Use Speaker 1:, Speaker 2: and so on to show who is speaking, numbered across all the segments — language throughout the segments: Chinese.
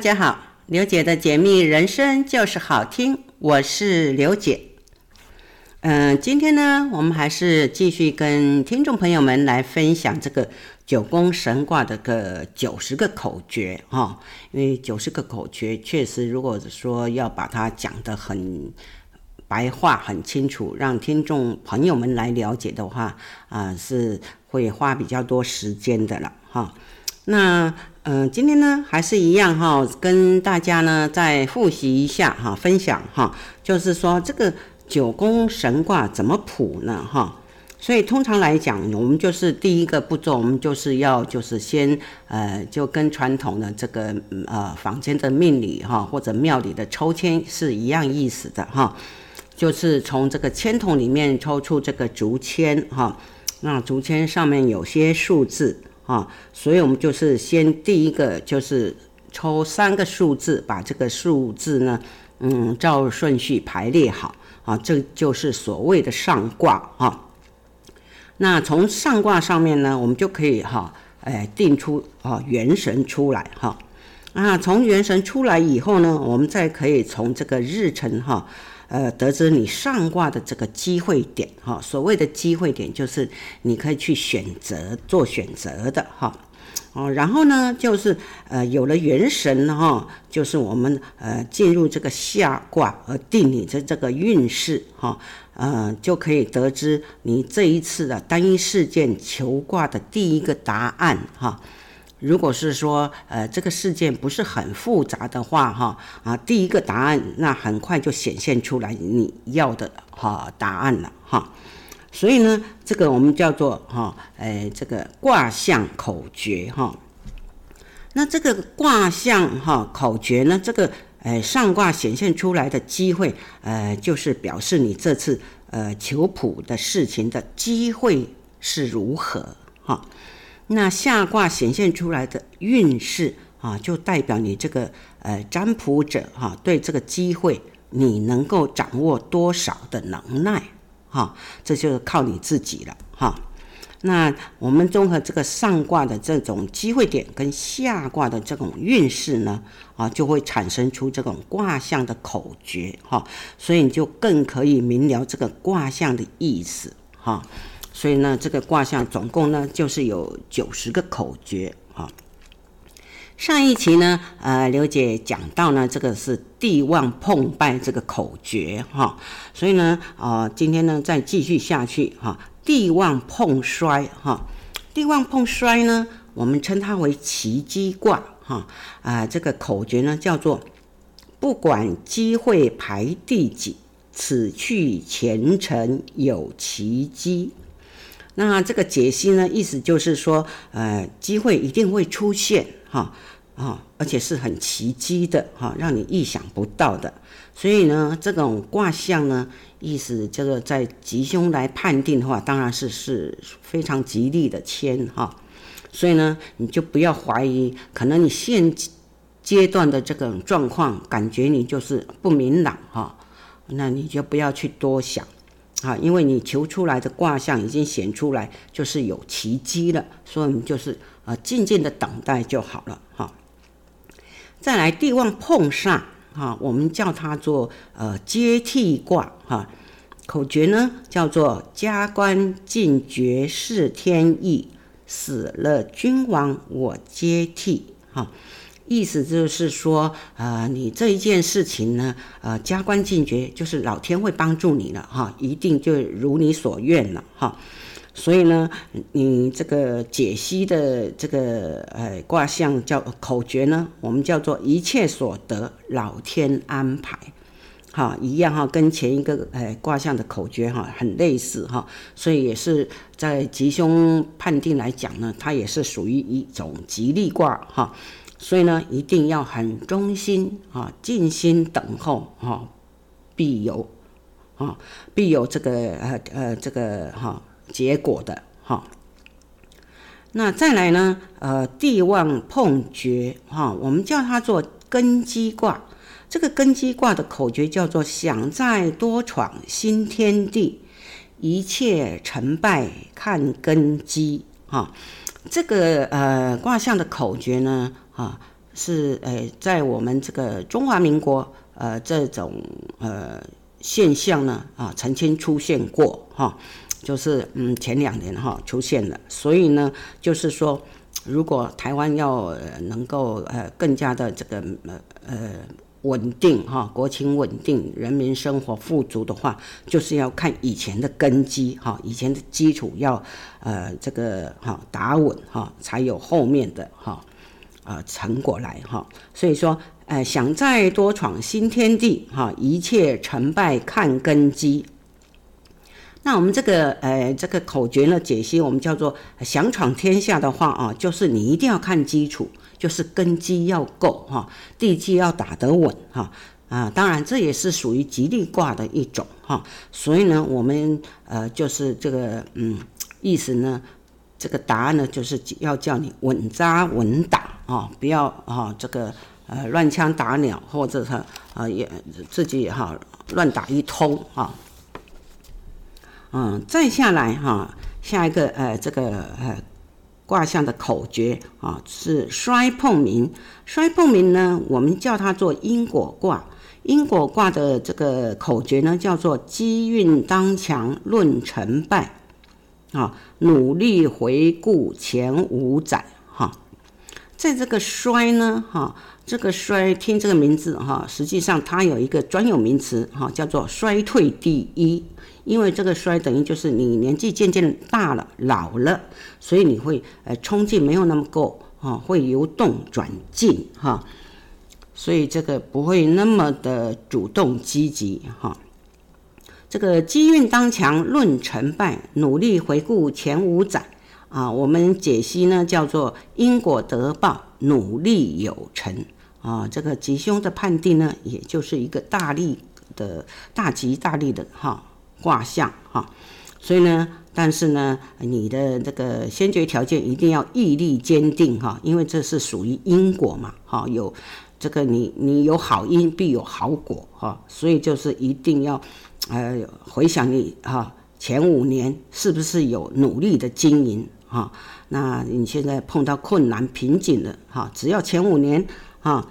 Speaker 1: 大家好，刘姐的解密人生就是好听，我是刘姐。嗯、今天呢，我们还是继续跟听众朋友们来分享这个九宫神卦的个九十个口诀哈、因为九十个口诀确实，如果说要把它讲得很白话、很清楚，让听众朋友们来了解的话，啊、是会花比较多时间的了哈。那嗯、今天呢还是一样哈，跟大家呢再复习一下哈，分享哈，就是说这个九宫神卦怎么卜呢哈？所以通常来讲，我们就是第一个步骤，我们就是要就是先呃，就跟传统的这个呃坊间的命理哈或者庙里的抽签是一样意思的哈，就是从这个签筒里面抽出这个竹签哈，那竹签上面有些数字。啊，所以我们就是先第一个就是抽三个数字，把这个数字呢，嗯，照顺序排列好啊，这就是所谓的上卦啊。那从上卦上面呢，我们就可以哈，哎，定出啊元神出来哈。啊，从元神出来以后呢，我们再可以从这个日辰哈。呃，得知你上卦的这个机会点哈，所谓的机会点就是你可以去选择做选择的哈，哦，然后呢，就是呃有了元神哈，就是我们呃进入这个下卦而定你的这个运势哈，呃就可以得知你这一次的单一事件求卦的第一个答案哈。如果是说，呃，这个事件不是很复杂的话，哈，啊，第一个答案那很快就显现出来你要的哈答案了，哈。所以呢，这个我们叫做哈，哎，这个卦象口诀哈。那这个卦象哈口诀呢，这个哎上卦显现出来的机会，呃，就是表示你这次呃求卜的事情的机会是如何哈。那下卦显现出来的运势啊，就代表你这个呃占卜者哈，对这个机会你能够掌握多少的能耐哈，这就是靠你自己了哈。那我们综合这个上卦的这种机会点跟下卦的这种运势呢啊，就会产生出这种卦象的口诀哈，所以你就更可以明了这个卦象的意思哈。所以呢，这个卦象总共呢就是有九十个口诀啊。上一期呢，呃，刘姐讲到呢，这个是地旺碰败这个口诀哈。所以呢，呃，今天呢再继续下去哈。地旺碰衰哈，地旺碰衰呢，我们称它为奇机卦哈。啊，这个口诀呢叫做不管机会排第几，此去前程有奇机。那这个解析呢，意思就是说，呃，机会一定会出现，哈，啊，而且是很奇迹的，哈，让你意想不到的。所以呢，这种卦象呢，意思这个在吉凶来判定的话，当然是是非常吉利的签，哈。所以呢，你就不要怀疑，可能你现阶段的这种状况，感觉你就是不明朗，哈，那你就不要去多想。啊，因为你求出来的卦象已经显出来，就是有奇迹了，所以你就是呃静静的等待就好了哈。再来地旺碰煞哈，我们叫它做呃接替卦哈。口诀呢叫做加官进爵是天意，死了君王我接替哈。意思就是说，呃，你这一件事情呢，呃，加官进爵，就是老天会帮助你了哈，一定就如你所愿了哈。所以呢，你这个解析的这个呃卦象叫口诀呢，我们叫做一切所得老天安排，哈，一样哈，跟前一个呃卦象的口诀哈很类似哈，所以也是在吉凶判定来讲呢，它也是属于一种吉利卦哈。所以呢，一定要很忠心啊，静心等候哈，必有啊，必有这个呃呃这个哈结果的哈。那再来呢，呃，地旺碰决哈，我们叫它做根基卦。这个根基卦的口诀叫做“想再多闯新天地，一切成败看根基”哈。这个呃卦象的口诀呢？啊，是诶，在我们这个中华民国呃这种呃现象呢啊曾经出现过哈，就是嗯前两年哈出现了，所以呢就是说，如果台湾要能够呃更加的这个呃呃。稳定哈，国情稳定，人民生活富足的话，就是要看以前的根基哈，以前的基础要呃这个哈打稳哈，才有后面的哈呃成果来哈。所以说，呃想再多闯新天地哈，一切成败看根基。那我们这个呃这个口诀呢解析，我们叫做想闯天下的话啊，就是你一定要看基础。就是根基要够哈，地基要打得稳哈啊，当然这也是属于吉利卦的一种哈，所以呢，我们呃就是这个嗯意思呢，这个答案呢就是要叫你稳扎稳打啊，不要啊这个呃乱枪打鸟或者是啊也自己哈乱打一通啊，嗯，再下来哈，下一个呃这个呃。卦象的口诀啊是衰碰明，衰碰明呢，我们叫它做因果卦。因果卦的这个口诀呢，叫做机运当强，论成败。啊，努力回顾前五载。哈，在这个衰呢，哈，这个衰听这个名字哈，实际上它有一个专有名词哈，叫做衰退第一。因为这个衰等于就是你年纪渐渐大了，老了，所以你会呃冲劲没有那么够哈，会由动转静哈，所以这个不会那么的主动积极哈。这个机运当强，论成败，努力回顾前五载啊，我们解析呢叫做因果得报，努力有成啊。这个吉凶的判定呢，也就是一个大利的大吉大利的哈。卦象哈，所以呢，但是呢，你的这个先决条件一定要毅力坚定哈，因为这是属于因果嘛哈，有这个你你有好因必有好果哈，所以就是一定要呃回想你哈前五年是不是有努力的经营哈，那你现在碰到困难瓶颈了哈，只要前五年哈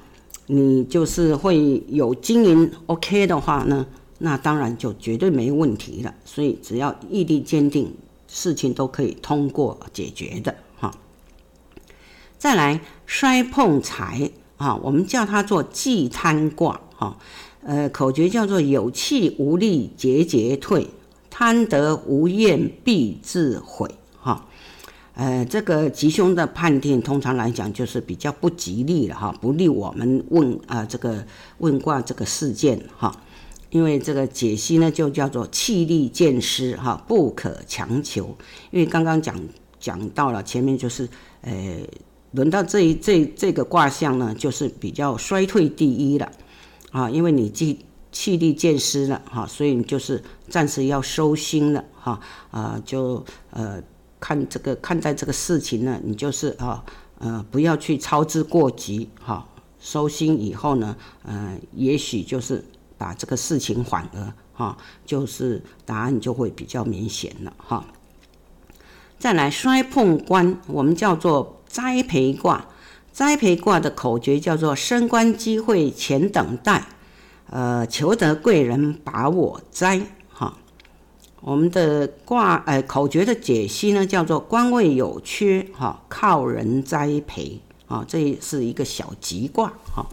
Speaker 1: 你就是会有经营 OK 的话呢。那当然就绝对没问题了，所以只要毅力坚定，事情都可以通过解决的哈。再来摔碰财啊，我们叫它做忌贪卦哈，呃，口诀叫做有气无力节节退，贪得无厌必自毁。呃，这个吉凶的判定，通常来讲就是比较不吉利了哈，不利我们问啊、这个问卦这个事件哈。因为这个解析呢，就叫做气力渐失哈，不可强求。因为刚刚讲讲到了前面，就是呃，轮到这一这这个卦象呢，就是比较衰退第一了啊。因为你气气力渐失了哈，所以你就是暂时要收心了哈啊，就呃看这个看待这个事情呢，你就是啊呃不要去操之过急哈，收心以后呢，呃也许就是。把这个事情缓和哈，就是答案就会比较明显了哈。再来摔碰官，我们叫做栽培卦。栽培卦的口诀叫做升官机会前等待，呃，求得贵人把我栽。我们的卦呃口诀的解析呢，叫做官位有缺哈，靠人栽培啊，这是一个小吉卦哈。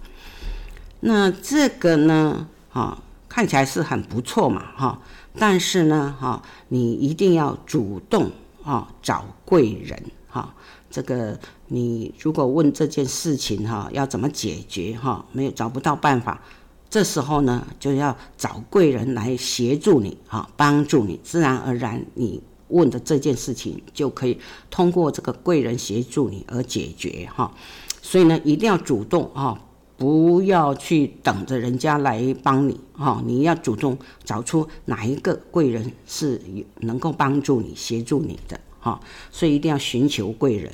Speaker 1: 那这个呢？啊，看起来是很不错嘛，哈，但是呢，哈，你一定要主动啊，找贵人，哈，这个你如果问这件事情，哈，要怎么解决，哈，没有找不到办法，这时候呢，就要找贵人来协助你，哈，帮助你，自然而然你问的这件事情就可以通过这个贵人协助你而解决，哈，所以呢，一定要主动，哈。不要去等着人家来帮你哈，你要主动找出哪一个贵人是能够帮助你、协助你的哈，所以一定要寻求贵人。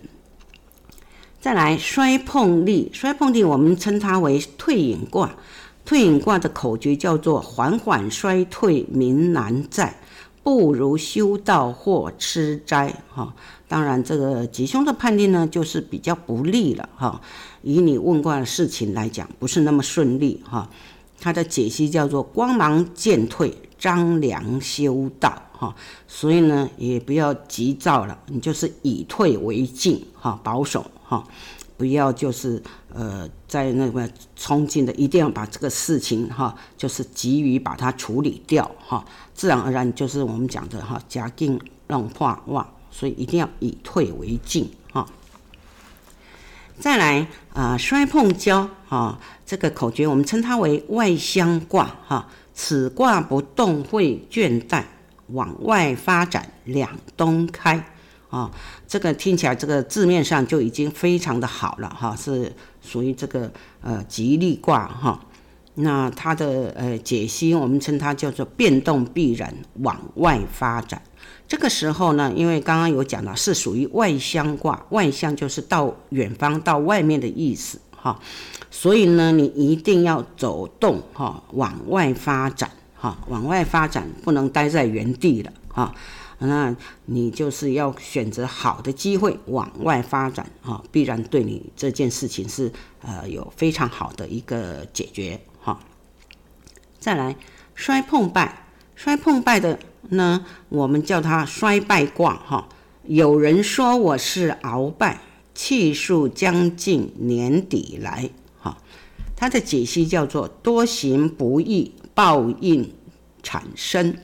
Speaker 1: 再来衰碰利，衰碰力我们称它为退隐卦。退隐卦的口诀叫做缓缓衰退民难在，不如修道或吃斋哈。当然，这个吉凶的判定呢，就是比较不利了哈。以你问卦的事情来讲，不是那么顺利哈。它的解析叫做光芒渐退，张良修道哈。所以呢，也不要急躁了，你就是以退为进哈，保守哈。不要就是呃，在那个冲劲的，一定要把这个事情哈，就是急于把它处理掉哈，自然而然就是我们讲的哈，假定让化旺，所以一定要以退为进哈。再来啊，摔碰交哈，这个口诀我们称它为外相卦哈，此卦不动会倦怠，往外发展两东开。啊，这个听起来这个字面上就已经非常的好了哈，是属于这个呃吉利卦哈。那它的呃解析，我们称它叫做变动必然，往外发展。这个时候呢，因为刚刚有讲到是属于外向卦，外向就是到远方、到外面的意思哈。所以呢，你一定要走动哈，往外发展哈，往外发展，不能待在原地了哈。那你就是要选择好的机会往外发展啊，必然对你这件事情是呃有非常好的一个解决哈。再来摔碰败，摔碰败的呢，我们叫它衰败卦哈。有人说我是鳌拜，气数将近年底来哈。它的解析叫做多行不义，报应产生。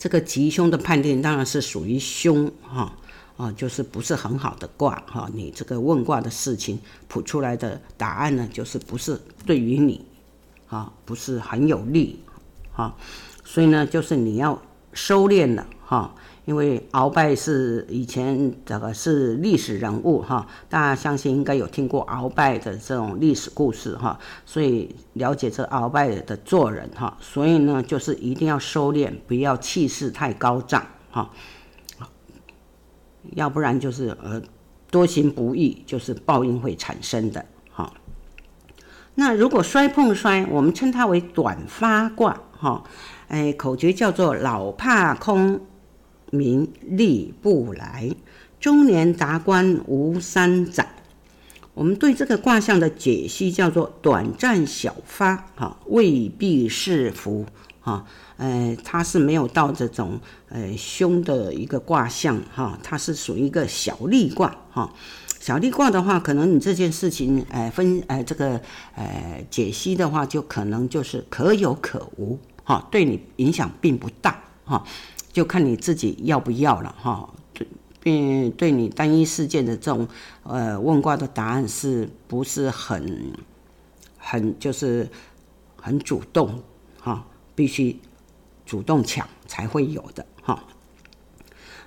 Speaker 1: 这个吉凶的判定当然是属于凶哈啊，就是不是很好的卦哈。你这个问卦的事情卜出来的答案呢，就是不是对于你啊，不是很有利哈。所以呢，就是你要收敛了哈。因为鳌拜是以前这个是历史人物哈，大家相信应该有听过鳌拜的这种历史故事哈，所以了解这鳌拜的做人哈，所以呢，就是一定要收敛，不要气势太高涨哈，要不然就是呃多行不义，就是报应会产生的哈。那如果摔碰摔，我们称它为短发卦哈，哎，口诀叫做老怕空。名利不来，中年达官无三载。我们对这个卦象的解析叫做短暂小发，哈，未必是福，哈，呃，它是没有到这种呃凶的一个卦象，哈，它是属于一个小利卦，哈，小利卦的话，可能你这件事情，呃，分，呃，这个，呃，解析的话，就可能就是可有可无，哈，对你影响并不大，哈。就看你自己要不要了哈，对，并对你单一事件的这种呃问卦的答案是不是很很就是很主动哈，必须主动抢才会有的哈。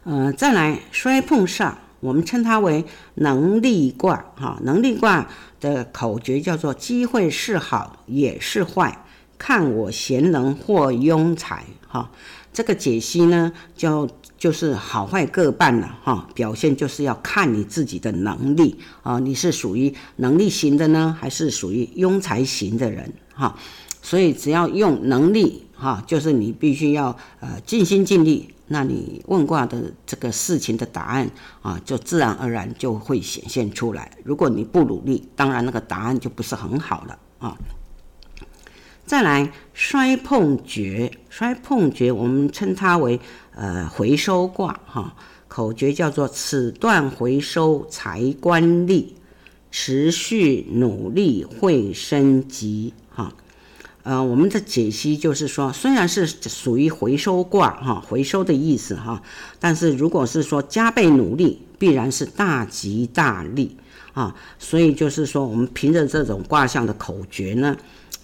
Speaker 1: 呃，再来摔碰煞，我们称它为能力卦哈，能力卦的口诀叫做机会是好也是坏，看我贤能或庸才哈。这个解析呢，就就是好坏各半了哈。表现就是要看你自己的能力啊，你是属于能力型的呢，还是属于庸才型的人哈？所以只要用能力哈，就是你必须要呃尽心尽力，那你问卦的这个事情的答案啊，就自然而然就会显现出来。如果你不努力，当然那个答案就不是很好了啊。再来摔碰绝，摔碰绝，我们称它为呃回收卦哈，口诀叫做此断回收财官利，持续努力会升级哈。呃，我们的解析就是说，虽然是属于回收卦哈，回收的意思哈，但是如果是说加倍努力，必然是大吉大利啊。所以就是说，我们凭着这种卦象的口诀呢。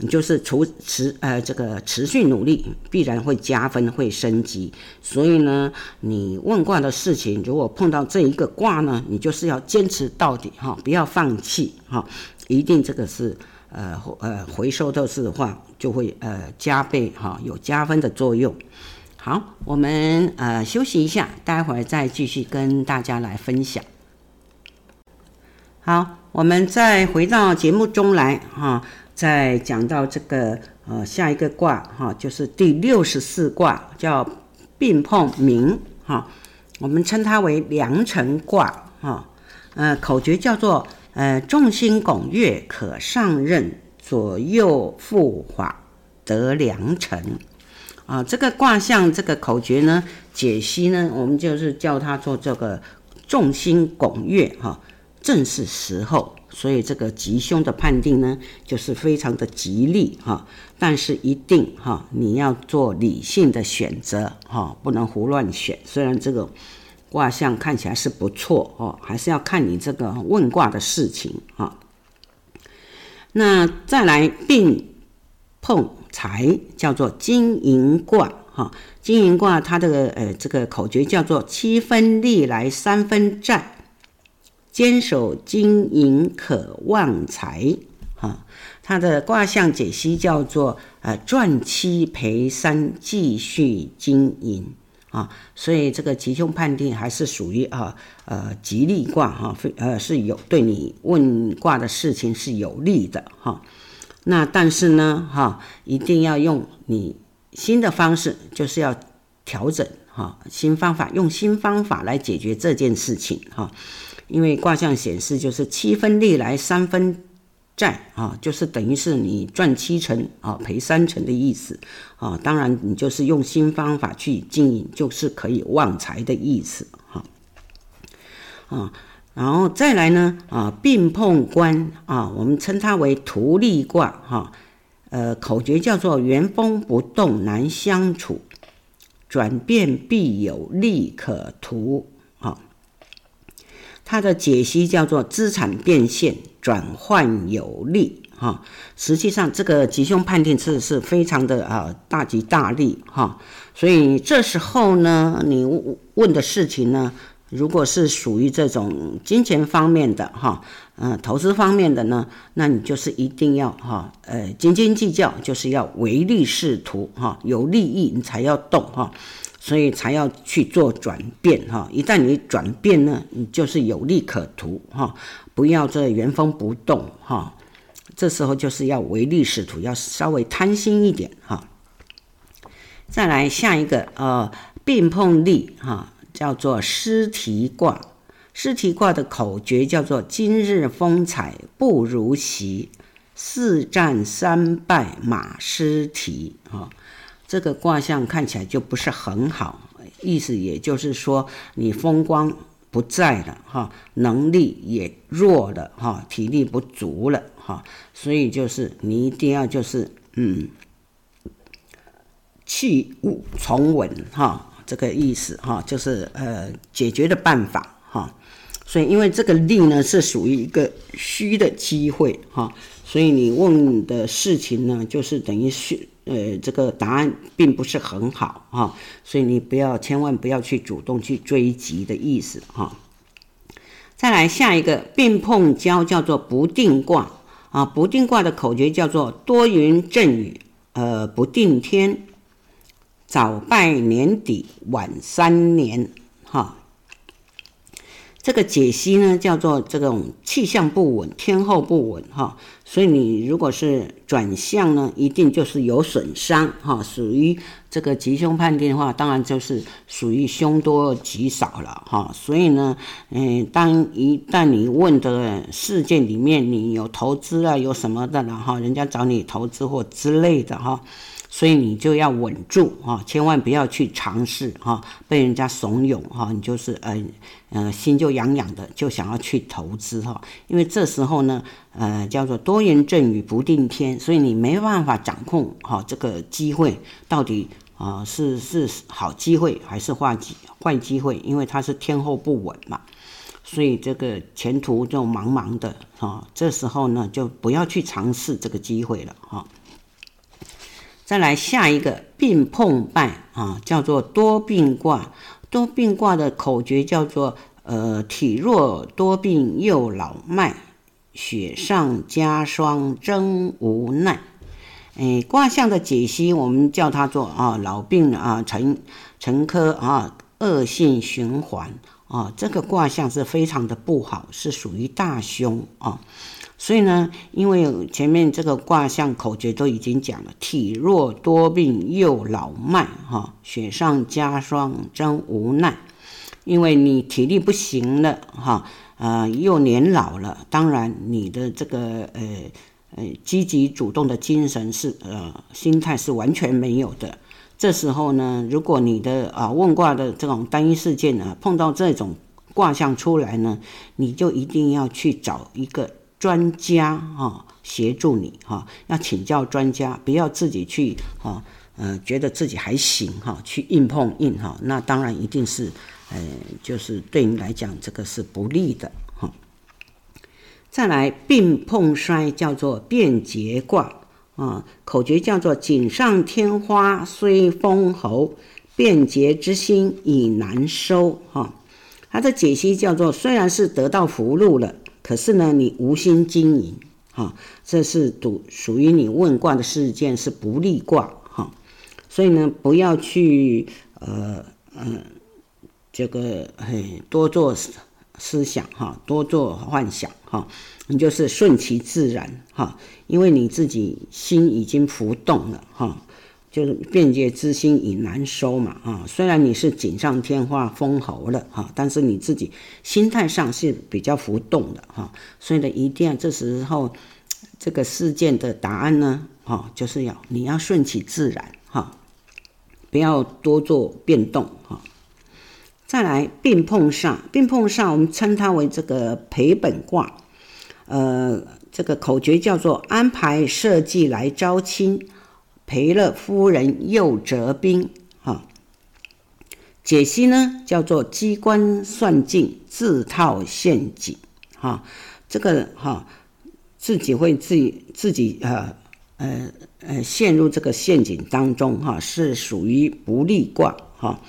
Speaker 1: 就是持持呃这个持续努力，必然会加分，会升级。所以呢，你问卦的事情，如果碰到这一个卦呢，你就是要坚持到底哈，不要放弃哈，一定这个是呃呃回收的是的话，就会呃加倍哈，有加分的作用。好，我们呃休息一下，待会儿再继续跟大家来分享。好，我们再回到节目中来哈。再讲到这个呃下一个卦哈，就是第六十四卦叫病碰明哈，我们称它为良辰卦哈。呃，口诀叫做呃众星拱月可上任，左右护法得良辰啊。这个卦象这个口诀呢，解析呢，我们就是叫它做这个众星拱月哈，正是时候。所以这个吉凶的判定呢，就是非常的吉利哈，但是一定哈，你要做理性的选择哈，不能胡乱选。虽然这个卦象看起来是不错哦，还是要看你这个问卦的事情哈。那再来病碰财叫做金银卦哈，金银卦它的呃这个口诀叫做七分利来三分债。坚守经营可旺财，哈，它的卦象解析叫做呃赚七赔三，继续经营啊，所以这个吉凶判定还是属于啊呃吉利卦哈，非呃是有对你问卦的事情是有利的哈。那但是呢哈，一定要用你新的方式，就是要调整哈，新方法，用新方法来解决这件事情哈。因为卦象显示就是七分利来三分债啊，就是等于是你赚七成啊赔三成的意思啊。当然你就是用新方法去经营，就是可以旺财的意思哈啊。然后再来呢啊，病碰官啊，我们称它为图利卦哈。呃，口诀叫做原封不动难相处，转变必有利可图。它的解析叫做资产变现，转换有利哈。实际上，这个吉凶判定是是非常的啊大吉大利哈。所以这时候呢，你问的事情呢，如果是属于这种金钱方面的哈，嗯，投资方面的呢，那你就是一定要哈，呃，斤斤计较，就是要唯利是图哈，有利益你才要动哈。所以才要去做转变哈，一旦你转变呢，你就是有利可图哈，不要这原封不动哈。这时候就是要唯利是图，要稍微贪心一点哈。再来下一个呃，病碰力哈，叫做失蹄卦。失蹄卦的口诀叫做今日风采不如昔，四战三败马失蹄哈。这个卦象看起来就不是很好，意思也就是说你风光不在了哈，能力也弱了哈，体力不足了哈，所以就是你一定要就是嗯，弃物从稳哈，这个意思哈，就是呃解决的办法哈，所以因为这个利呢是属于一个虚的机会哈，所以你问的事情呢就是等于虚。呃，这个答案并不是很好哈，所以你不要，千万不要去主动去追击的意思哈。再来下一个病碰交叫做不定卦啊，不定卦的口诀叫做多云阵雨，呃，不定天，早拜年底，晚三年哈。这个解析呢，叫做这种气象不稳，天候不稳哈，所以你如果是转向呢，一定就是有损伤哈，属于这个吉凶判定的话，当然就是属于凶多吉少了哈。所以呢，嗯，当一旦你问的事件里面你有投资啊，有什么的了哈，人家找你投资或之类的哈。所以你就要稳住哈，千万不要去尝试哈，被人家怂恿哈，你就是呃呃心就痒痒的，就想要去投资哈。因为这时候呢，呃叫做多云阵雨不定天，所以你没办法掌控哈这个机会到底啊是是好机会还是坏机坏机会，因为它是天候不稳嘛，所以这个前途就茫茫的哈。这时候呢，就不要去尝试这个机会了哈。再来下一个病碰败啊，叫做多病卦。多病卦的口诀叫做呃体弱多病又老迈，雪上加霜真无奈。哎，卦象的解析我们叫它做啊老病啊沉沉疴啊恶性循环啊，这个卦象是非常的不好，是属于大凶啊。所以呢，因为前面这个卦象口诀都已经讲了，体弱多病又老迈，哈，雪上加霜真无奈。因为你体力不行了，哈，呃，又年老了，当然你的这个呃呃积极主动的精神是呃心态是完全没有的。这时候呢，如果你的啊问卦的这种单一事件呢，碰到这种卦象出来呢，你就一定要去找一个专家哈协助你哈，要请教专家，不要自己去哈呃觉得自己还行哈，去硬碰硬哈，那当然一定是呃就是对你来讲这个是不利的哈。再来病碰衰叫做变节卦。啊，口诀叫做“锦上添花虽封侯，变节之心已难收”。哈，它的解析叫做：虽然是得到福禄了，可是呢，你无心经营。哈，这是属属于你问卦的事件是不利卦。哈，所以呢，不要去呃呃这个嘿多做思想哈，多做幻想哈。你就是顺其自然哈，因为你自己心已经浮动了哈，就是变节之心已难收嘛啊。虽然你是锦上添花封侯了哈，但是你自己心态上是比较浮动的哈，所以呢，一定要这时候这个事件的答案呢哈，就是要你要顺其自然哈，不要多做变动哈。再来病碰煞，病碰煞我们称它为这个赔本卦。呃，这个口诀叫做“安排设计来招亲，赔了夫人又折兵”。哈，解析呢叫做“机关算尽，自套陷阱”。哈，这个哈自己会自己自己呃呃呃陷入这个陷阱当中哈，是属于不利卦哈。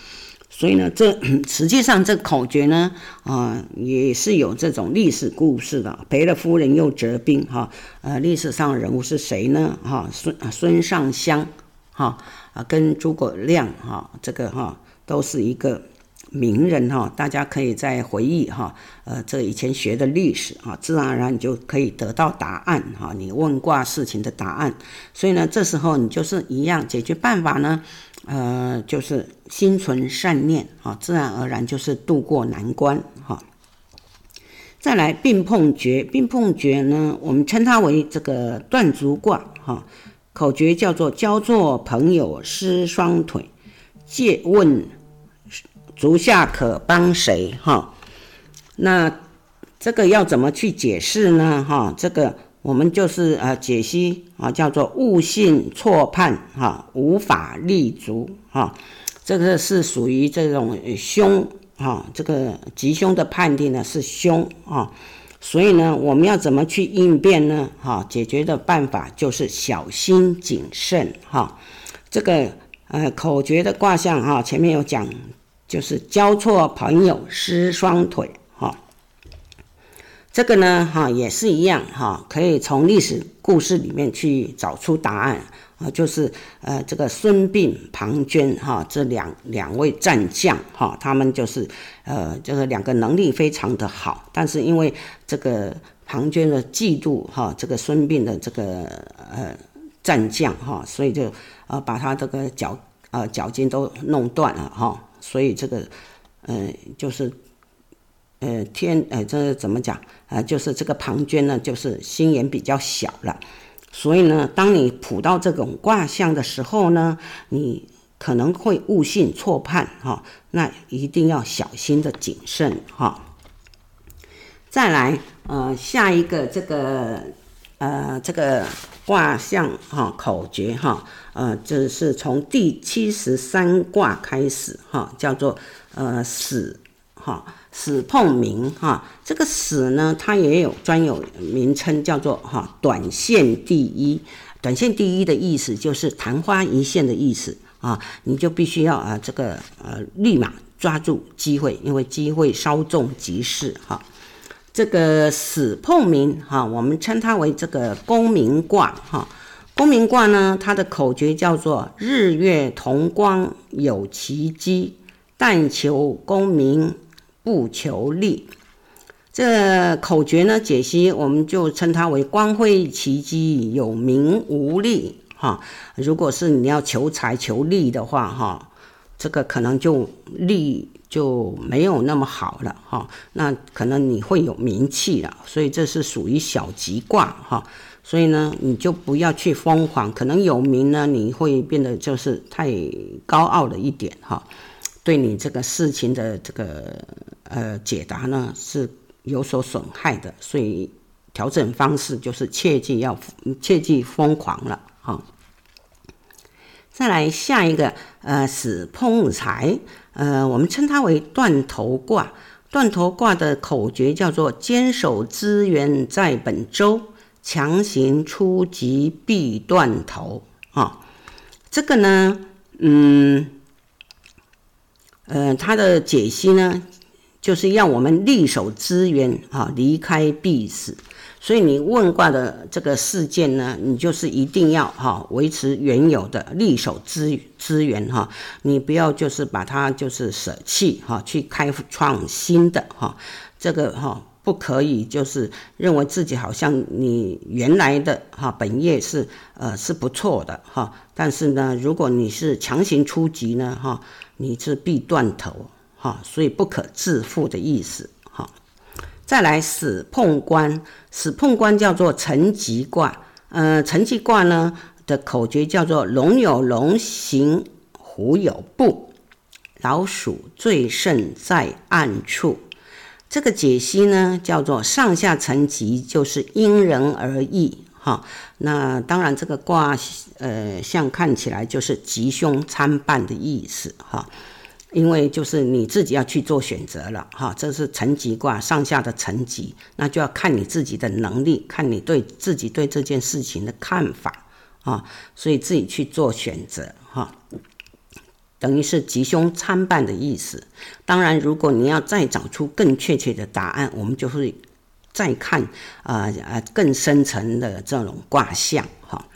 Speaker 1: 所以呢，这 实际上这口诀呢，啊、也是有这种历史故事的。赔了夫人又折兵，哈，呃，历史上人物是谁呢？哈，孙孙尚香，哈，啊，跟诸葛亮，哈，这个哈都是一个名人，哈，大家可以再回忆，哈，呃，这以前学的历史，啊，自然而然你就可以得到答案，哈，你问卦事情的答案。所以呢，这时候你就是一样解决办法呢。呃，就是心存善念啊，自然而然就是度过难关哈。再来病碰绝，病碰绝呢，我们称它为这个断足卦哈。口诀叫做交作朋友失双腿，借问足下可帮谁哈。那这个要怎么去解释呢哈？这个。我们就是呃解析啊，叫做悟性错判哈，无法立足哈，这个是属于这种凶哈，这个吉凶的判定呢是凶啊，所以呢，我们要怎么去应变呢？哈，解决的办法就是小心谨慎哈。这个呃口诀的卦象哈，前面有讲，就是交错朋友失双腿。这个呢，哈也是一样，哈可以从历史故事里面去找出答案啊，就是呃这个孙膑、庞涓哈这两两位战将哈，他们就是呃这个两个能力非常的好，但是因为这个庞涓的嫉妒哈这个孙膑的这个呃战将哈，所以就呃把他这个脚呃脚筋都弄断了哈，所以这个呃就是。呃，天，呃，这怎么讲？呃，就是这个庞涓呢，就是心眼比较小了，所以呢，当你卜到这种卦象的时候呢，你可能会误信错判哈、那一定要小心的谨慎哈、再来，呃，下一个这个，呃，这个卦象哈、口诀哈，呃，这是从第七十三卦开始哈、叫做呃死哈。死碰明哈，这个死呢，它也有专有名称，叫做哈短线第一。短线第一的意思就是昙花一现的意思啊，你就必须要啊这个呃立马抓住机会，因为机会稍纵即逝哈。这个死碰明哈，我们称它为这个功名卦哈。功名卦呢，它的口诀叫做日月同光有其机，但求功名。不求利。这口诀呢，解析我们就称它为光辉其机，有名无利哈。如果是你要求财求利的话哈，这个可能就利就没有那么好了哈。那可能你会有名气了，所以这是属于小吉卦哈。所以呢，你就不要去疯狂，可能有名呢，你会变得就是太高傲了一点哈，对你这个事情的这个呃解答呢是。有所损害的，所以调整方式就是切记要切记疯狂了哈。再来下一个，呃，死碰财，呃，我们称它为断头卦。断头卦的口诀叫做坚守资源在本周，强行出击必断头啊。这个呢，嗯，呃，它的解析呢？就是要我们力守资源啊，离开必死。所以你问卦的这个事件呢，你就是一定要哈维持原有的力守资资源哈，你不要就是把它就是舍弃哈，去开创新的哈，这个哈不可以就是认为自己好像你原来的哈本业是呃是不错的哈，但是呢，如果你是强行出击呢哈，你是必断头。哈，所以不可自负的意思。哈，再来死碰官，死碰官叫做辰吉卦。呃，辰吉卦呢的口诀叫做龙有龙行，虎有步，老鼠最胜在暗处。这个解析呢叫做上下层级，就是因人而异。哈，那当然这个卦呃像看起来就是吉凶参半的意思。哈。因为就是你自己要去做选择了哈，这是辰吉卦上下的辰吉，那就要看你自己的能力，看你对自己对这件事情的看法啊，所以自己去做选择哈，等于是吉凶参半的意思。当然，如果你要再找出更确切的答案，我们就会再看啊啊更深层的这种卦象哈。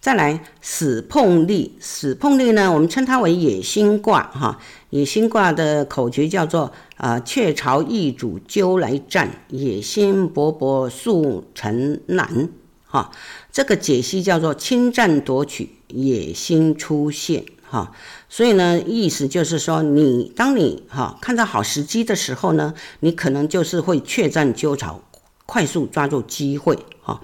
Speaker 1: 再来死碰力，死碰力呢，我们称它为野心卦哈。野心卦的口诀叫做啊，雀巢易主鸠来战，野心勃勃速成难哈。这个解析叫做侵占夺取，野心出现哈。所以呢，意思就是说，你当你哈看到好时机的时候呢，你可能就是会雀占鸠巢，快速抓住机会哈。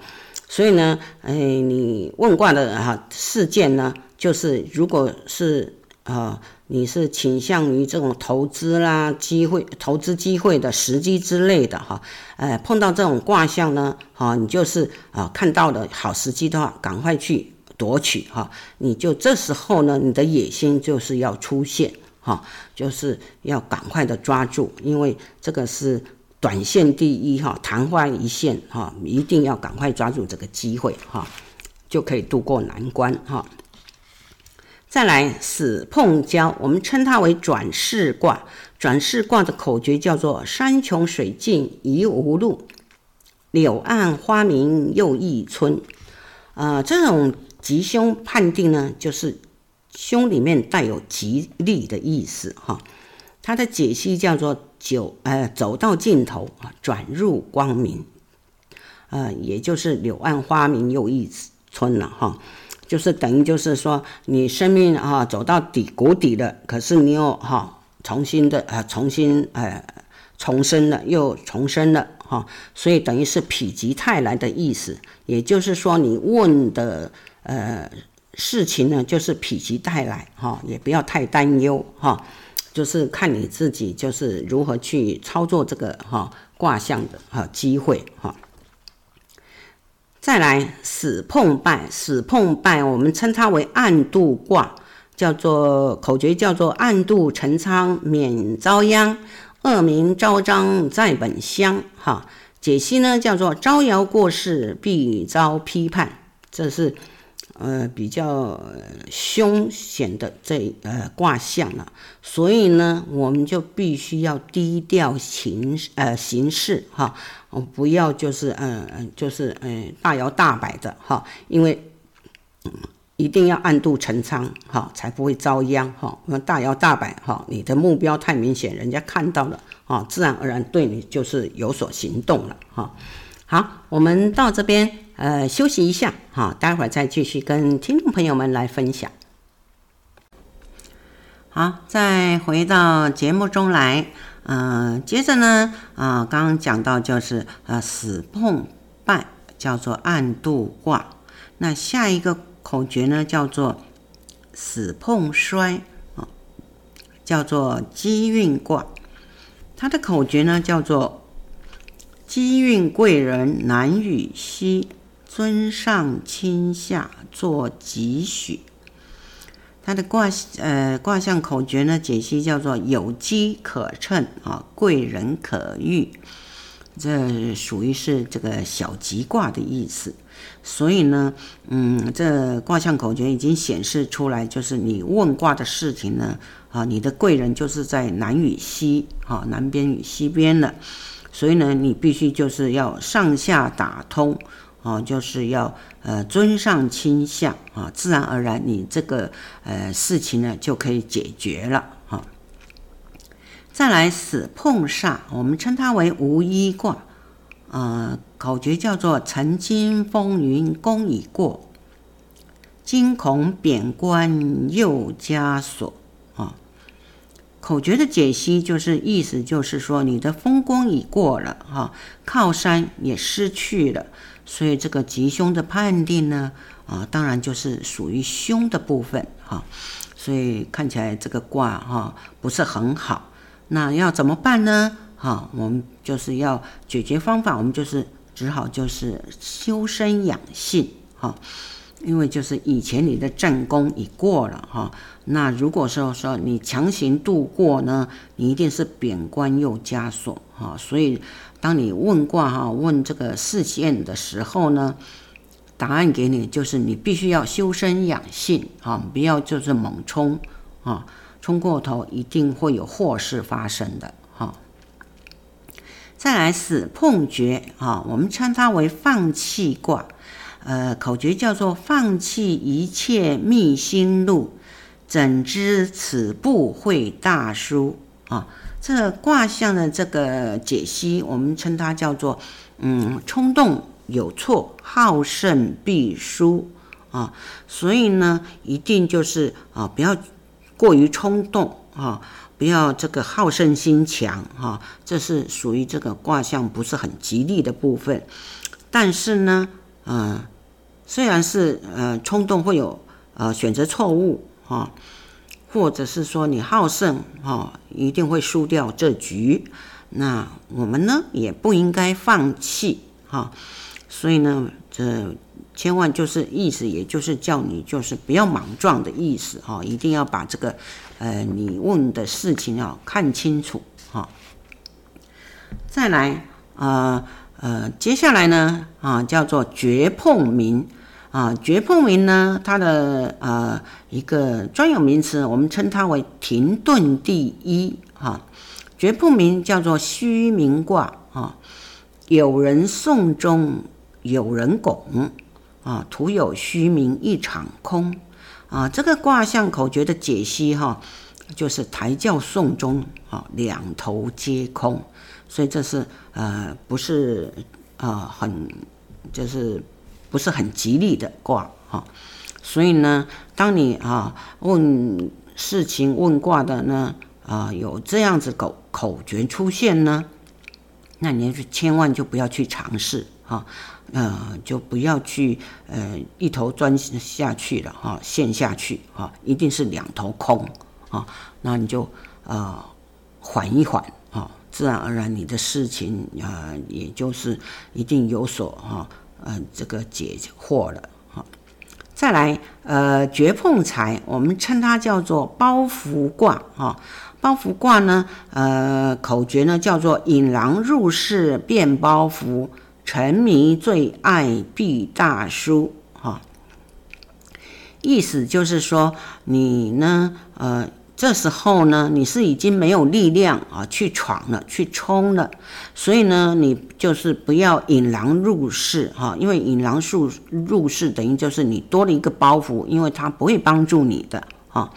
Speaker 1: 所以呢，哎，你问卦的哈事件呢，就是如果是啊，你是倾向于这种投资啦、机会、投资机会的时机之类的哈，哎，碰到这种卦象呢，哈，你就是啊看到的好时机的话，赶快去夺取哈，你就这时候呢，你的野心就是要出现哈，就是要赶快的抓住，因为这个是。短线第一哈，昙花一现哈，一定要赶快抓住这个机会哈，就可以度过难关哈。再来死碰交，我们称它为转世卦。转世卦的口诀叫做山穷水尽疑无路，柳暗花明又一村。啊，这种吉凶判定呢，就是凶里面带有吉利的意思哈。它的解析叫做。九呃走到尽头啊，转入光明，呃，也就是柳暗花明又一村了哈，就是等于就是说你生命啊走到底谷底了，可是你又哈重新的呃重新呃重生了又重生了哈，所以等于是否极泰来的意思，也就是说你问的呃事情呢就是否极泰来哈，也不要太担忧哈。就是看你自己，就是如何去操作这个哈卦象的哈机会哈。再来死碰败，死碰败，我们称它为暗度卦，叫做口诀叫做暗度陈仓免遭殃，恶名昭彰在本乡哈。解析呢叫做招摇过市必遭批判，这是。呃，比较凶险的这呃卦象了，所以呢，我们就必须要低调行呃行事哈，不要就是嗯嗯、就是嗯、大摇大摆的哈，因为一定要暗度陈仓哈，才不会遭殃哈。那大摇大摆哈，你的目标太明显，人家看到了啊，自然而然对你就是有所行动了哈。好，我们到这边呃休息一下哈，待会儿再继续跟听众朋友们来分享。好，再回到节目中来，嗯、接着呢啊，刚刚讲到就是呃死碰败叫做暗度卦，那下一个口诀呢叫做死碰衰啊，叫做机运卦。它的口诀呢叫做机运贵人南与西，尊上亲下做吉许。它的卦呃卦象口诀呢解析叫做有机可乘啊，贵人可遇。这属于是这个小吉卦的意思，所以呢，嗯，这卦象口诀已经显示出来，就是你问卦的事情呢，啊，你的贵人就是在南与西，啊，南边与西边了，所以呢，你必须就是要上下打通，啊，就是要呃尊上亲下，啊，自然而然你这个呃事情呢就可以解决了哈。再来死碰煞，我们称它为无衣卦，呃，口诀叫做“曾经风云功已过，今恐贬官又枷锁”。口诀的解析就是意思就是说你的风光已过了哈，靠山也失去了，所以这个吉凶的判定呢，啊，当然就是属于凶的部分哈，所以看起来这个卦哈不是很好。那要怎么办呢？哈，我们就是要解决方法，我们就是只好就是修身养性，哈，因为就是以前你的战功已过了，哈，那如果说说你强行度过呢，你一定是贬官又枷锁，哈，所以当你问卦哈，问这个事件的时候呢，答案给你就是你必须要修身养性，哈，不要就是猛冲，啊。冲过头一定会有祸事发生的哈。再来死碰绝啊，我们称它为放弃卦，呃，口诀叫做放弃一切觅新路，怎知此步会大输啊。这卦象的这个解析，我们称它叫做嗯，冲动有错，好胜必输啊。所以呢，一定就是啊，不要。过于冲动啊，不要这个好胜心强哈，这是属于这个卦象不是很吉利的部分。但是呢，呃，虽然是呃冲动会有呃选择错误哈，或者是说你好胜哈，一定会输掉这局。那我们呢也不应该放弃哈，所以呢这。千万就是意思，也就是叫你就是不要莽撞的意思哈，一定要把这个，呃，你问的事情啊看清楚哈。再来啊呃，接下来呢啊叫做绝碰名啊，绝碰名呢它的呃一个专有名词，我们称它为停顿第一哈。绝碰名叫做虚名卦啊，有人讼中，有人拱。啊，徒有虚名一场空，啊，这个卦象口诀的解析哈、就是抬轿讼中，啊，两头皆空，所以这是呃不是啊很就是不是很吉利的卦哈、啊，所以呢，当你啊问事情问卦的呢啊有这样子口口诀出现呢，那你就千万就不要去尝试哈。啊呃，就不要去呃一头钻下去了哈，陷下去哈，一定是两头空啊。那你就呃缓一缓啊，自然而然你的事情啊，也就是一定有所哈呃这个解惑了哈。再来呃绝碰财，我们称它叫做包袱卦哈。包袱卦呢，呃口诀呢叫做引狼入室变包袱。沉迷最爱必大输，哈，意思就是说你呢，呃，这时候呢，你是已经没有力量啊，去闯了，去冲了，所以呢，你就是不要引狼入室，哈，因为引狼入入室等于就是你多了一个包袱，因为他不会帮助你的，哈。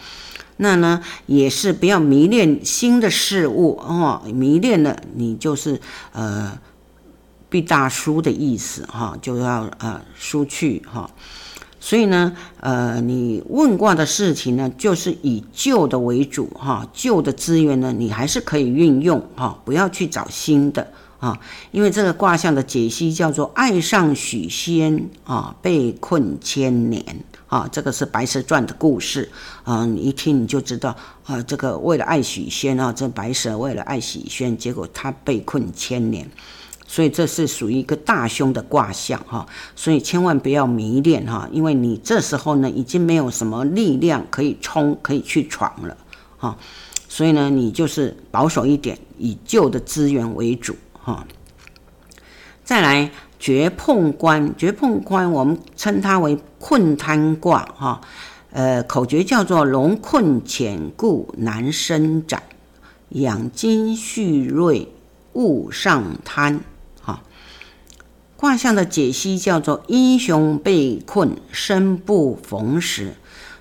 Speaker 1: 那呢也是不要迷恋新的事物哦，迷恋了你就是呃必大输的意思哈，就要呃输去哈。所以呢，呃，你问卦的事情呢，就是以旧的为主哈，旧的资源呢，你还是可以运用哈，不要去找新的啊，因为这个卦象的解析叫做“爱上许仙啊，被困千年”啊，这个是《白蛇传》的故事啊，你一听你就知道啊，这个为了爱许仙啊，这白蛇为了爱许仙，结果他被困千年。所以这是属于一个大凶的卦象哈，所以千万不要迷恋哈，因为你这时候呢已经没有什么力量可以冲，可以去闯了哈，所以呢你就是保守一点，以旧的资源为主哈。再来绝碰关，绝碰关我们称它为困贪卦哈，呃口诀叫做龙困浅固难伸展，养精蓄锐勿上贪。卦象的解析叫做英雄被困，生不逢时，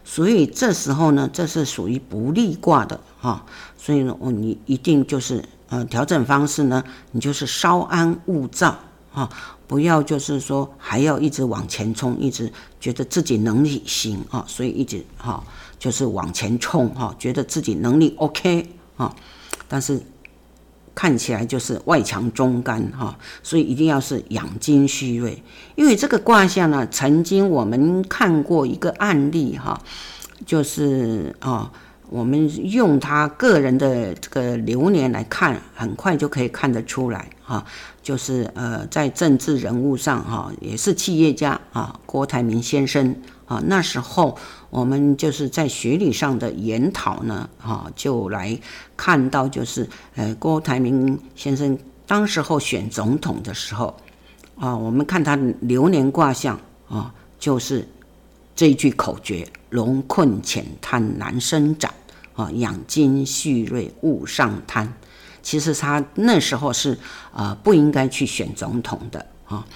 Speaker 1: 所以这时候呢，这是属于不利卦的哈，所以呢，哦，你一定就是呃调整方式呢，你就是稍安勿躁哈，不要就是说还要一直往前冲，一直觉得自己能力行啊，所以一直哈就是往前冲哈，觉得自己能力 OK 啊，但是。看起来就是外强中干哈，所以一定要是养精蓄锐。因为这个卦象呢，曾经我们看过一个案例哈，就是啊，我们用他个人的这个流年来看，很快就可以看得出来哈，就是呃，在政治人物上哈，也是企业家啊，郭台铭先生。啊，那时候我们就是在学理上的研讨呢，哈，就来看到就是，呃，郭台铭先生当时候选总统的时候，啊，我们看他流年卦象啊，就是这一句口诀：龙困浅滩难伸展，啊，养精蓄锐勿上贪。其实他那时候是啊，不应该去选总统的啊。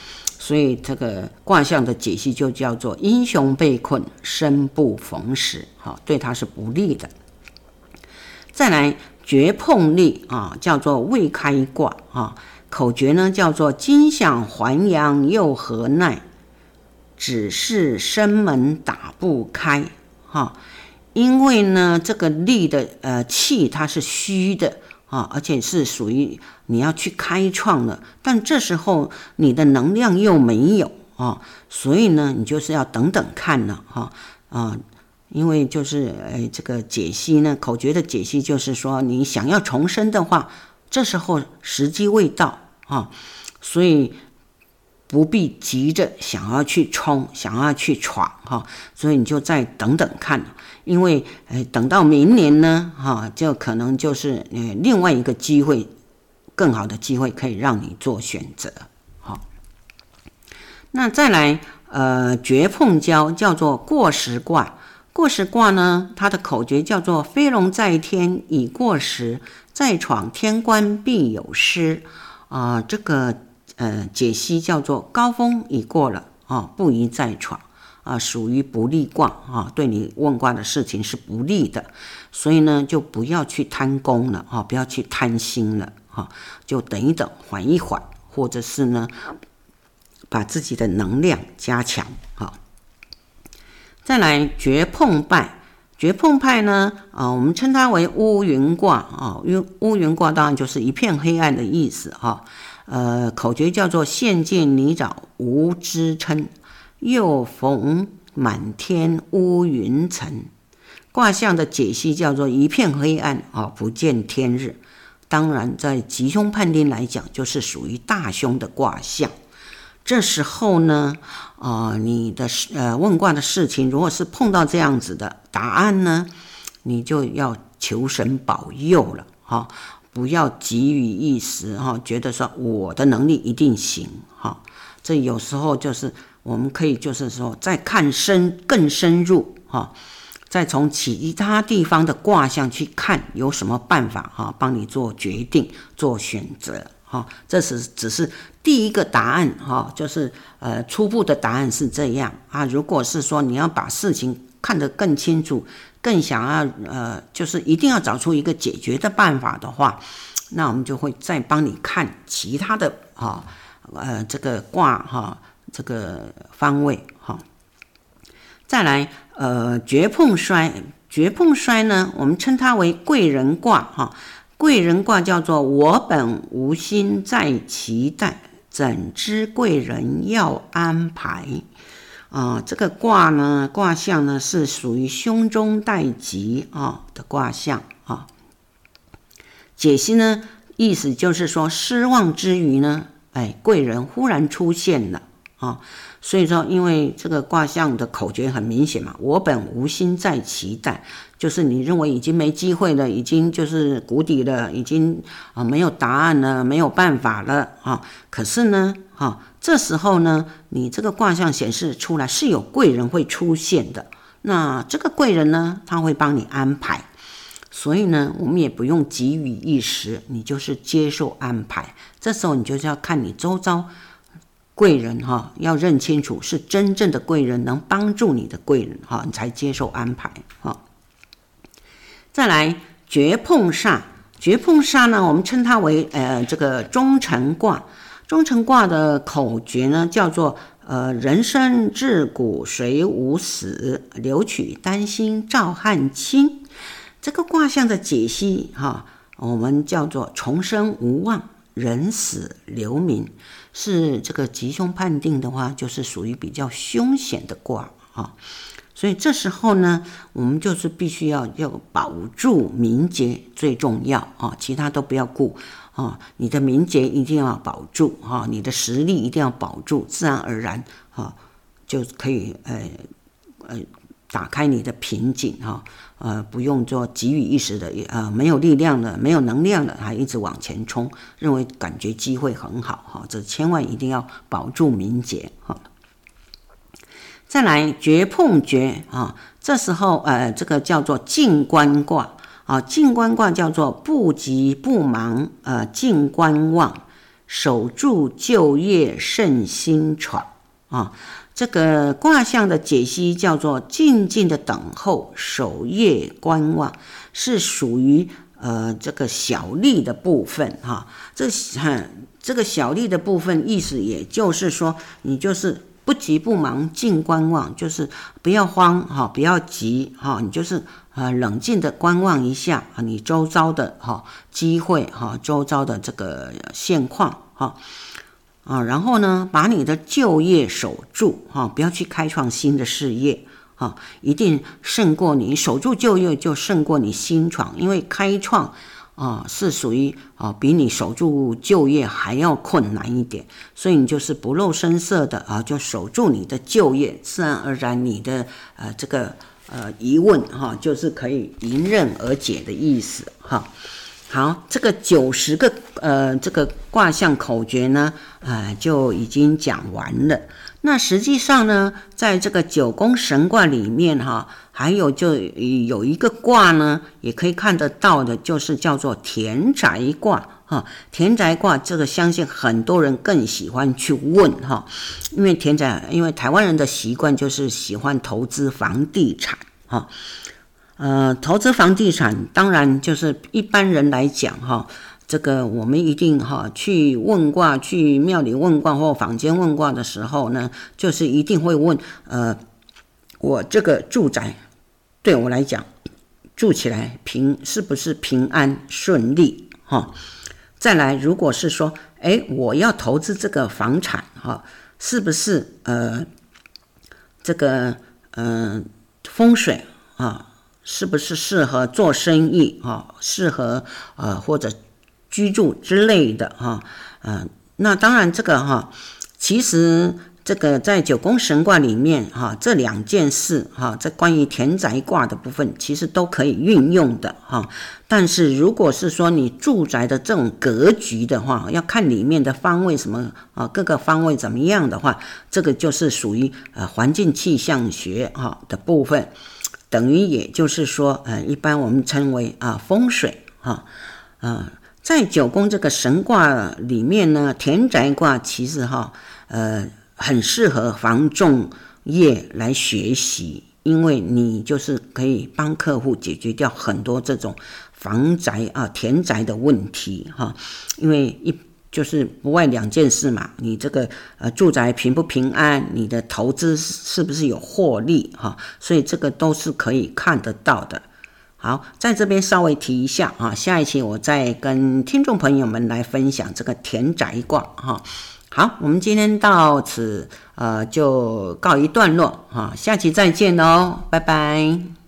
Speaker 1: 所以这个卦象的解析就叫做英雄被困，生不逢时，哈，对他是不利的。再来绝碰力啊，叫做未开卦啊，口诀呢叫做金想还阳又何奈，只是生门打不开，哈，因为呢这个力的呃气它是虚的。啊，而且是属于你要去开创了，但这时候你的能量又没有啊，所以呢，你就是要等等看了哈啊，因为就是诶这个解析呢，口诀的解析就是说，你想要重生的话，这时候时机未到啊，所以不必急着想要去冲，想要去闯哈，所以你就再等等看。因为，呃，等到明年呢，哈，就可能就是呃另外一个机会，更好的机会可以让你做选择，好。那再来，呃，绝碰交叫做过时卦，过时卦呢，它的口诀叫做飞龙在天已过时，再闯天关必有失，啊、这个呃解析叫做高峰已过了，啊，不宜再闯。啊，属于不利卦啊，对你问卦的事情是不利的，所以呢，就不要去贪功了啊，不要去贪心了哈，就等一等，缓一缓，或者是呢，把自己的能量加强哈。再来绝碰败，绝碰败呢啊，我们称它为乌云卦啊，因为乌云卦当然就是一片黑暗的意思哈。呃，口诀叫做陷进泥沼无支撑。又逢满天乌云层，卦象的解析叫做一片黑暗啊，不见天日。当然，在吉凶判定来讲，就是属于大凶的卦象。这时候呢，啊、你的呃问卦的事情，如果是碰到这样子的答案呢，你就要求神保佑了哈，不要急于一时哈，觉得说我的能力一定行哈。这有时候就是。我们可以就是说，再看深更深入哈，再从其他地方的卦象去看有什么办法哈，帮你做决定、做选择哈。这是只是第一个答案哈，就是呃初步的答案是这样啊。如果是说你要把事情看得更清楚，更想要呃，就是一定要找出一个解决的办法的话，那我们就会再帮你看其他的哈，呃，这个卦哈，这个方位哈。再来，呃，绝碰衰，绝碰衰呢，我们称它为贵人卦哈。贵人卦叫做我本无心在期待，怎知贵人要安排？啊、这个卦呢，卦象呢是属于凶中带吉啊的卦象啊。解析呢，意思就是说失望之余呢，哎，贵人忽然出现了啊。所以说，因为这个卦象的口诀很明显嘛，我本无心在期待，就是你认为已经没机会了，已经就是谷底了，已经啊没有答案了，没有办法了啊。可是呢，哈，这时候呢，你这个卦象显示出来是有贵人会出现的，那这个贵人呢，他会帮你安排，所以呢，我们也不用急于一时，你就是接受安排。这时候你就是要看你周遭。贵人哈，要认清楚是真正的贵人，能帮助你的贵人哈，你才接受安排哈。再来绝碰煞，绝碰煞呢，我们称它为呃这个终成卦。终成卦的口诀呢叫做呃人生自古谁无死，留取丹心照汗青。这个卦象的解析哈，我们叫做重生无望，人死留名。是这个吉凶判定的话，就是属于比较凶险的卦啊，所以这时候呢，我们就是必须要要保住名节最重要啊，其他都不要顾啊，你的名节一定要保住啊，你的实力一定要保住，自然而然啊就可以呃呃打开你的瓶颈哈。呃，不用做急于一时的，呃，没有力量的，没有能量的，还一直往前冲，认为感觉机会很好哈，这千万一定要保住名节哈。再来绝碰绝啊，这时候呃，这个叫做静观卦啊，静观卦叫做不急不忙，呃，静观望，守住就业胜心闯啊。这个卦象的解析叫做静静的等候，守夜观望，是属于呃这个小利的部分哈。这很这个小利的部分意思，也就是说，你就是不急不忙，静观望，就是不要慌哈，不要急哈，你就是呃冷静的观望一下啊，你周遭的哈机会哈，周遭的这个现况哈。啊，然后呢，把你的旧业守住，哈，不要去开创新的事业，哈，一定胜过你守住旧业就胜过你新创，因为开创啊是属于啊比你守住旧业还要困难一点，所以你就是不露声色的啊，就守住你的旧业，自然而然你的呃这个呃疑问哈，就是可以迎刃而解的意思哈。好，这个九十个呃，这个卦象口诀呢，呃，就已经讲完了。那实际上呢，在这个九宫神卦里面哈，还有就有一个卦呢，也可以看得到的，就是叫做田宅卦哈。田宅卦这个，相信很多人更喜欢去问哈，因为田宅，因为台湾人的习惯就是喜欢投资房地产哈。呃，投资房地产，当然就是一般人来讲哈，这个我们一定哈去问卦，去庙里问卦或坊间问卦的时候呢，就是一定会问，呃，我这个住宅对我来讲住起来平是不是平安顺利哈？再来，如果是说，哎，我要投资这个房产哈，是不是呃这个呃风水啊？是不是适合做生意啊？适合呃或者居住之类的哈？嗯，那当然这个哈，其实这个在九宫神卦里面哈，这两件事哈，在关于田宅卦的部分，其实都可以运用的哈。但是如果是说你住宅的这种格局的话，要看里面的方位什么啊，各个方位怎么样的话，这个就是属于呃环境气象学哈的部分。等于也就是说，呃，一般我们称为啊风水哈，啊，在九宫这个神卦里面呢，田宅卦其实哈，呃，很适合房仲业来学习因为你就是可以帮客户解决掉很多这种房宅啊、田宅的问题哈。因为一就是不外两件事嘛，你这个呃住宅平不平安，你的投资是不是有获利哈，所以这个都是可以看得到的。好，在这边稍微提一下啊，下一期我再跟听众朋友们来分享这个田宅卦哈。好，我们今天到此呃就告一段落哈，下期再见喽，拜拜。